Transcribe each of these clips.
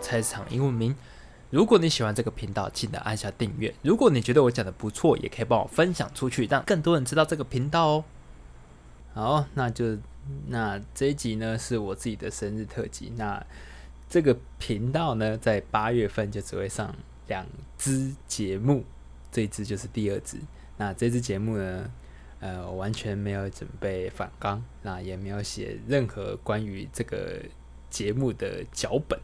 菜市场英文名。如果你喜欢这个频道，记得按下订阅。如果你觉得我讲的不错，也可以帮我分享出去，让更多人知道这个频道哦。好，那就那这一集呢是我自己的生日特辑。那这个频道呢，在八月份就只会上两支节目，这一支就是第二支。那这支节目呢，呃，我完全没有准备反纲，那也没有写任何关于这个节目的脚本，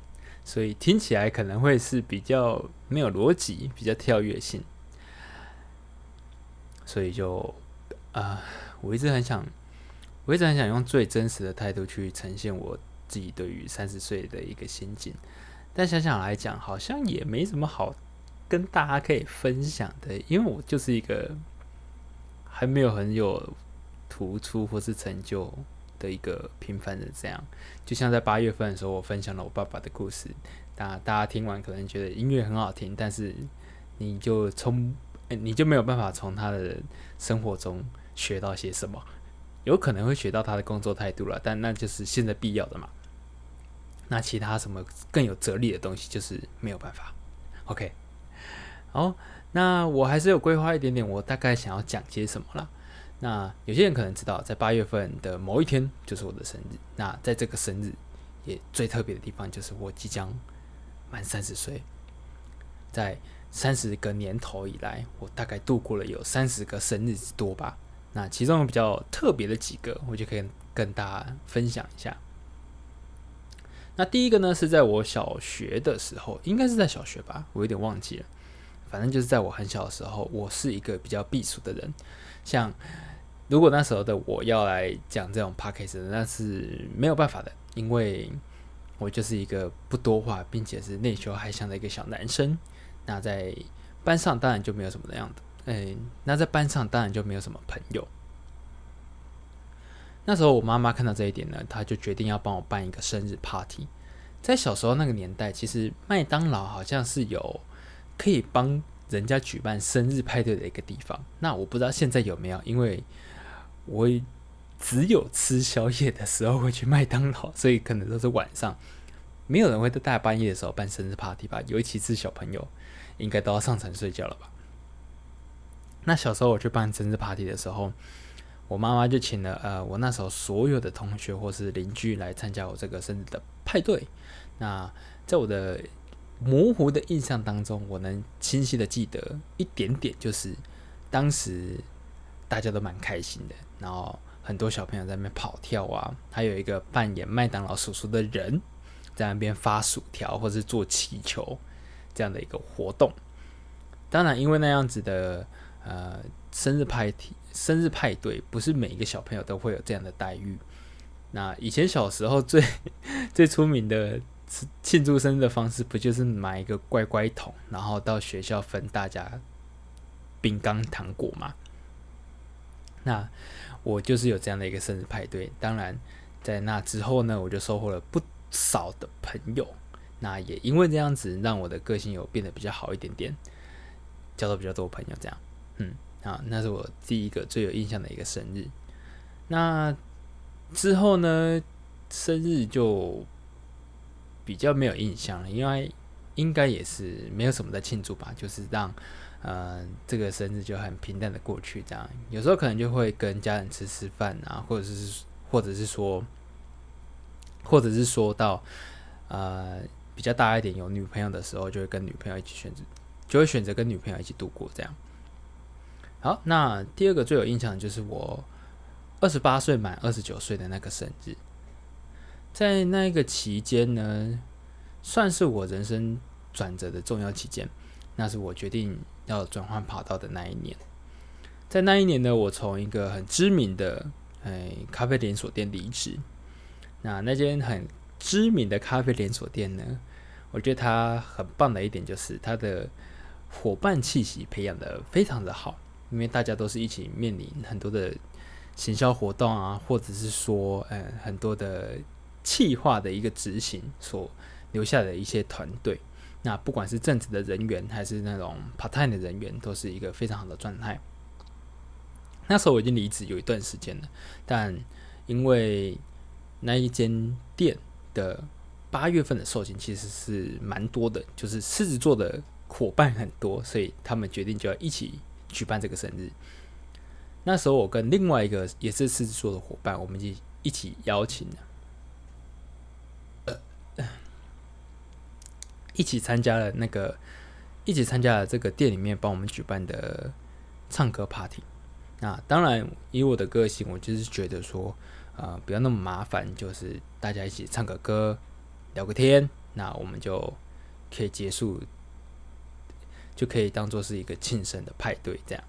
所以听起来可能会是比较没有逻辑，比较跳跃性。所以就啊，我一直很想，我一直很想用最真实的态度去呈现我自己对于三十岁的一个心境，但想想来讲，好像也没什么好跟大家可以分享的，因为我就是一个还没有很有突出或是成就的一个平凡人。这样，就像在八月份的时候，我分享了我爸爸的故事，大大家听完可能觉得音乐很好听，但是你就从你就没有办法从他的生活中学到些什么，有可能会学到他的工作态度了，但那就是现在必要的嘛。那其他什么更有哲理的东西，就是没有办法。OK，好，那我还是有规划一点点，我大概想要讲些什么了。那有些人可能知道，在八月份的某一天就是我的生日。那在这个生日也最特别的地方，就是我即将满三十岁。在三十个年头以来，我大概度过了有三十个生日之多吧。那其中比较特别的几个，我就可以跟大家分享一下。那第一个呢，是在我小学的时候，应该是在小学吧，我有点忘记了。反正就是在我很小的时候，我是一个比较避暑的人。像如果那时候的我要来讲这种 p a c k a g e 那是没有办法的，因为我就是一个不多话，并且是内羞害相的一个小男生。那在班上当然就没有什么那样的，嗯，那在班上当然就没有什么朋友。那时候我妈妈看到这一点呢，她就决定要帮我办一个生日 party。在小时候那个年代，其实麦当劳好像是有可以帮人家举办生日派对的一个地方。那我不知道现在有没有，因为我只有吃宵夜的时候会去麦当劳，所以可能都是晚上，没有人会在大半夜的时候办生日 party 吧？尤其是小朋友，应该都要上床睡觉了吧？那小时候我去办生日 party 的时候。我妈妈就请了呃，我那时候所有的同学或是邻居来参加我这个生日的派对。那在我的模糊的印象当中，我能清晰的记得一点点，就是当时大家都蛮开心的，然后很多小朋友在那边跑跳啊，还有一个扮演麦当劳叔叔的人在那边发薯条或是做气球这样的一个活动。当然，因为那样子的呃生日派对。生日派对不是每一个小朋友都会有这样的待遇。那以前小时候最最出名的庆祝生日的方式，不就是买一个乖乖桶，然后到学校分大家饼干糖果吗？那我就是有这样的一个生日派对。当然，在那之后呢，我就收获了不少的朋友。那也因为这样子，让我的个性有变得比较好一点点，交到比较多朋友。这样，嗯。啊，那是我第一个最有印象的一个生日。那之后呢，生日就比较没有印象了，因为应该也是没有什么在庆祝吧，就是让呃这个生日就很平淡的过去。这样，有时候可能就会跟家人吃吃饭啊，或者是或者是说，或者是说到呃比较大一点有女朋友的时候，就会跟女朋友一起选择，就会选择跟女朋友一起度过这样。好，那第二个最有印象就是我二十八岁满二十九岁的那个生日，在那个期间呢，算是我人生转折的重要期间。那是我决定要转换跑道的那一年。在那一年呢，我从一个很知名的哎咖啡连锁店离职。那那间很知名的咖啡连锁店呢，我觉得它很棒的一点就是它的伙伴气息培养的非常的好。因为大家都是一起面临很多的行销活动啊，或者是说，呃，很多的企划的一个执行所留下的一些团队。那不管是正职的人员，还是那种 part time 的人员，都是一个非常好的状态。那时候我已经离职有一段时间了，但因为那一间店的八月份的寿星其实是蛮多的，就是狮子座的伙伴很多，所以他们决定就要一起举办这个生日。那时候我跟另外一个也是狮子座的伙伴，我们就一起邀请一起参加了那个，一起参加了这个店里面帮我们举办的唱歌 party。那当然，以我的个性，我就是觉得说，呃，不要那么麻烦，就是大家一起唱个歌，聊个天，那我们就可以结束，就可以当做是一个庆生的派对这样。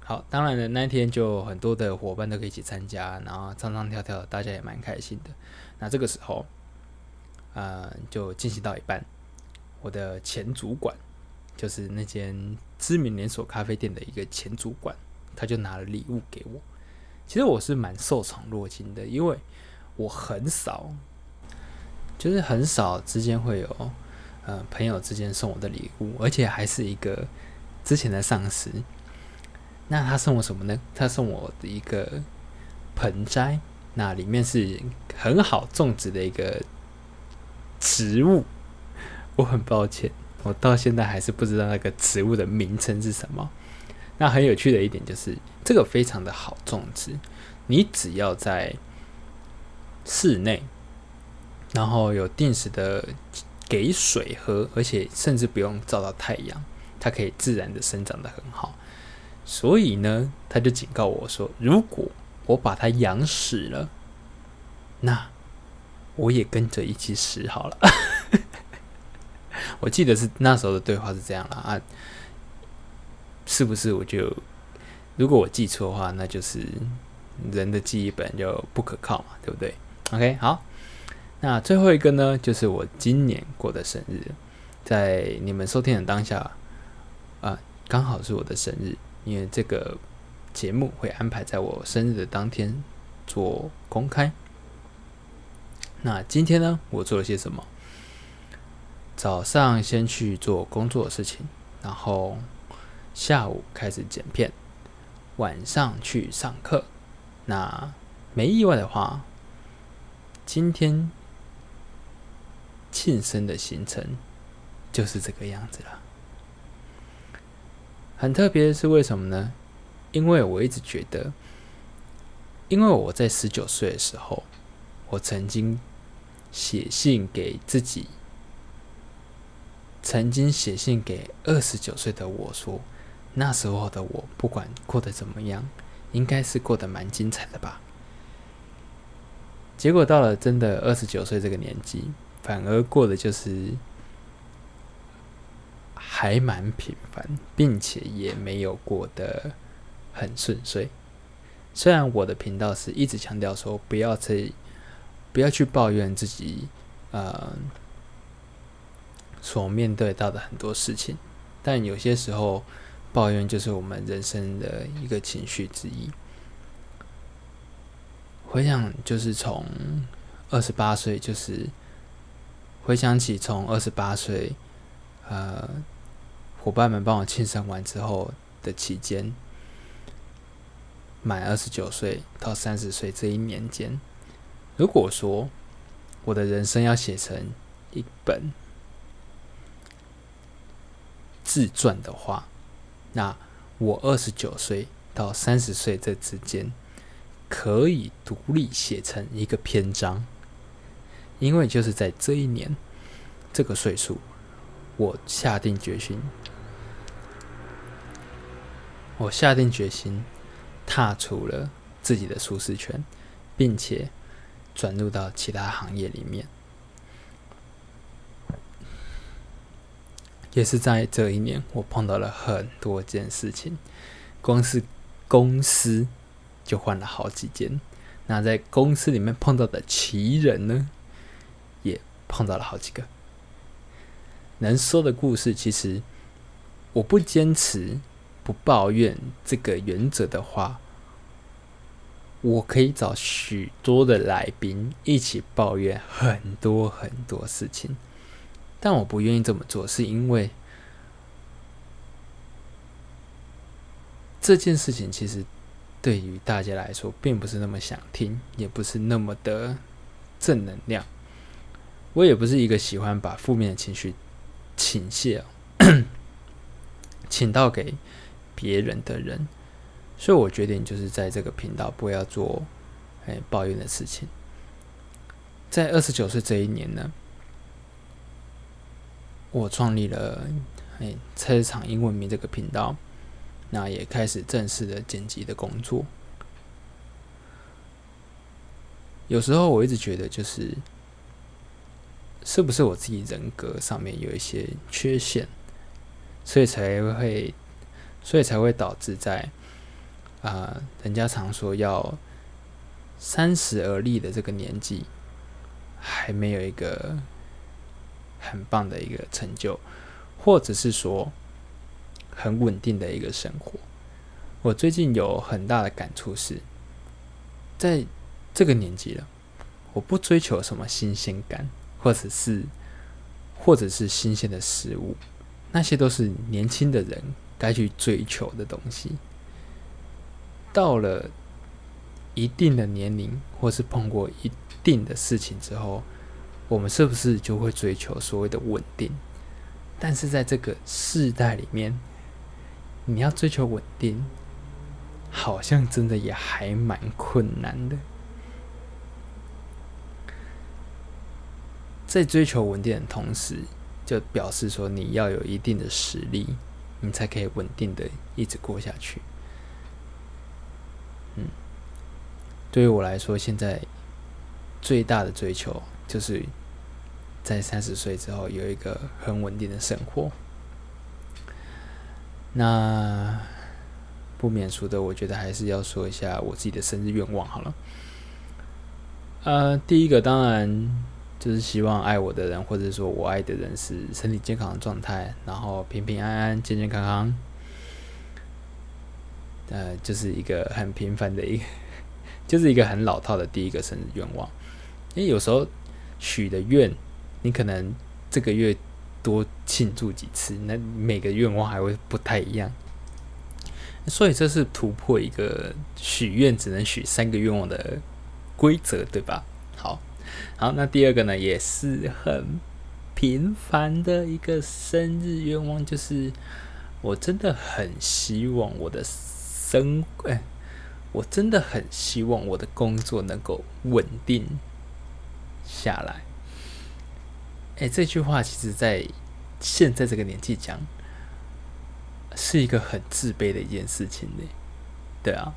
好，当然了，那天就很多的伙伴都可以一起参加，然后唱唱跳跳，大家也蛮开心的。那这个时候，呃，就进行到一半，我的前主管，就是那间知名连锁咖啡店的一个前主管，他就拿了礼物给我。其实我是蛮受宠若惊的，因为我很少，就是很少之间会有，呃，朋友之间送我的礼物，而且还是一个之前的上司。那他送我什么呢？他送我的一个盆栽，那里面是很好种植的一个植物。我很抱歉，我到现在还是不知道那个植物的名称是什么。那很有趣的一点就是，这个非常的好种植，你只要在室内，然后有定时的给水喝，而且甚至不用照到太阳，它可以自然的生长的很好。所以呢，他就警告我说：“如果我把它养死了，那我也跟着一起死好了。”我记得是那时候的对话是这样了啊，是不是？我就如果我记错的话，那就是人的记忆本就不可靠嘛，对不对？OK，好，那最后一个呢，就是我今年过的生日，在你们收听的当下啊，刚好是我的生日。因为这个节目会安排在我生日的当天做公开。那今天呢，我做了些什么？早上先去做工作的事情，然后下午开始剪片，晚上去上课。那没意外的话，今天庆生的行程就是这个样子了。很特别是为什么呢？因为我一直觉得，因为我在十九岁的时候，我曾经写信给自己，曾经写信给二十九岁的我说，那时候的我不管过得怎么样，应该是过得蛮精彩的吧。结果到了真的二十九岁这个年纪，反而过得就是。还蛮平凡，并且也没有过得很顺遂。虽然我的频道是一直强调说不要去不要去抱怨自己，呃，所面对到的很多事情，但有些时候抱怨就是我们人生的一个情绪之一。回想就是从二十八岁，就是回想起从二十八岁，呃。伙伴们帮我庆生完之后的期间，满二十九岁到三十岁这一年间，如果说我的人生要写成一本自传的话，那我二十九岁到三十岁这之间可以独立写成一个篇章，因为就是在这一年这个岁数，我下定决心。我下定决心，踏出了自己的舒适圈，并且转入到其他行业里面。也是在这一年，我碰到了很多件事情，光是公司就换了好几间。那在公司里面碰到的奇人呢，也碰到了好几个。能说的故事，其实我不坚持。不抱怨这个原则的话，我可以找许多的来宾一起抱怨很多很多事情，但我不愿意这么做，是因为这件事情其实对于大家来说并不是那么想听，也不是那么的正能量。我也不是一个喜欢把负面的情绪倾泻、倾倒给别人的人，所以我决定就是在这个频道不要做哎抱怨的事情。在二十九岁这一年呢，我创立了哎菜市场英文名这个频道，那也开始正式的剪辑的工作。有时候我一直觉得，就是是不是我自己人格上面有一些缺陷，所以才会，所以才会导致在啊，人家常说要三十而立的这个年纪，还没有一个很棒的一个成就，或者是说很稳定的一个生活。我最近有很大的感触是，在。这个年纪了，我不追求什么新鲜感，或者是，或者是新鲜的事物，那些都是年轻的人该去追求的东西。到了一定的年龄，或是碰过一定的事情之后，我们是不是就会追求所谓的稳定？但是在这个世代里面，你要追求稳定，好像真的也还蛮困难的。在追求稳定的同时，就表示说你要有一定的实力，你才可以稳定的一直过下去。嗯，对于我来说，现在最大的追求就是在三十岁之后有一个很稳定的生活。那不免俗的，我觉得还是要说一下我自己的生日愿望好了。呃，第一个当然。就是希望爱我的人，或者说我爱的人是身体健康的状态，然后平平安安、健健康康。呃，就是一个很平凡的一个，就是一个很老套的第一个生日愿望。因为有时候许的愿，你可能这个月多庆祝几次，那每个愿望还会不太一样。所以这是突破一个许愿只能许三个愿望的规则，对吧？好。好，那第二个呢，也是很平凡的一个生日愿望，就是我真的很希望我的生，哎，我真的很希望我的工作能够稳定下来。哎，这句话其实，在现在这个年纪讲，是一个很自卑的一件事情呢。对啊，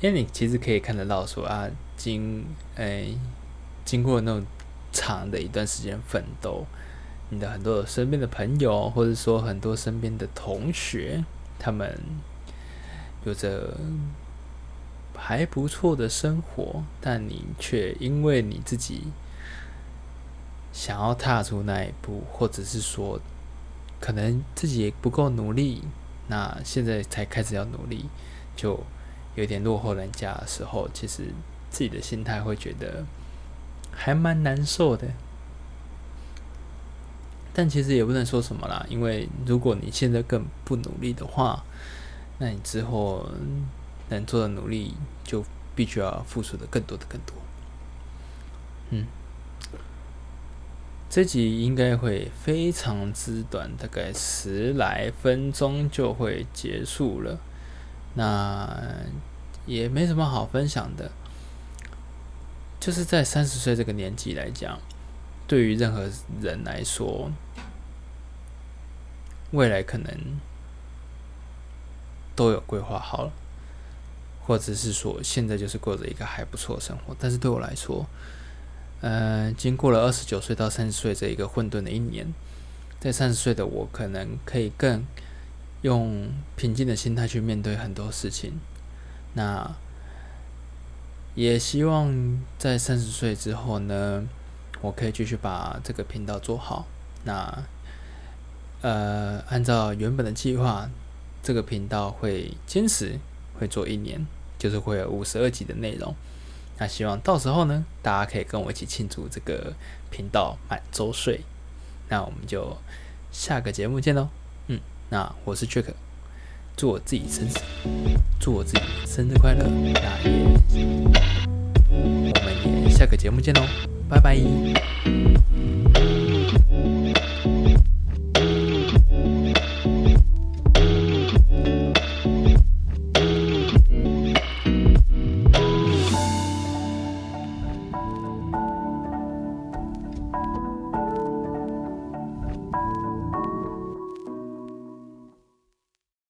因为你其实可以看得到，说啊，经哎。经过那种长的一段时间奋斗，你的很多身边的朋友，或者说很多身边的同学，他们有着还不错的生活，但你却因为你自己想要踏出那一步，或者是说可能自己不够努力，那现在才开始要努力，就有点落后人家的时候，其实自己的心态会觉得。还蛮难受的，但其实也不能说什么啦，因为如果你现在更不努力的话，那你之后能做的努力就必须要付出的更多的更多。嗯，这集应该会非常之短，大概十来分钟就会结束了，那也没什么好分享的。就是在三十岁这个年纪来讲，对于任何人来说，未来可能都有规划好了，或者是说现在就是过着一个还不错的生活。但是对我来说，呃，经过了二十九岁到三十岁这一个混沌的一年，在三十岁的我可能可以更用平静的心态去面对很多事情。那。也希望在三十岁之后呢，我可以继续把这个频道做好。那呃，按照原本的计划，这个频道会坚持会做一年，就是会有五十二集的内容。那希望到时候呢，大家可以跟我一起庆祝这个频道满周岁。那我们就下个节目见喽。嗯，那我是 Jack，祝我自己生日，祝我自己生日快乐，那也。我们也下个节目见喽。拜拜。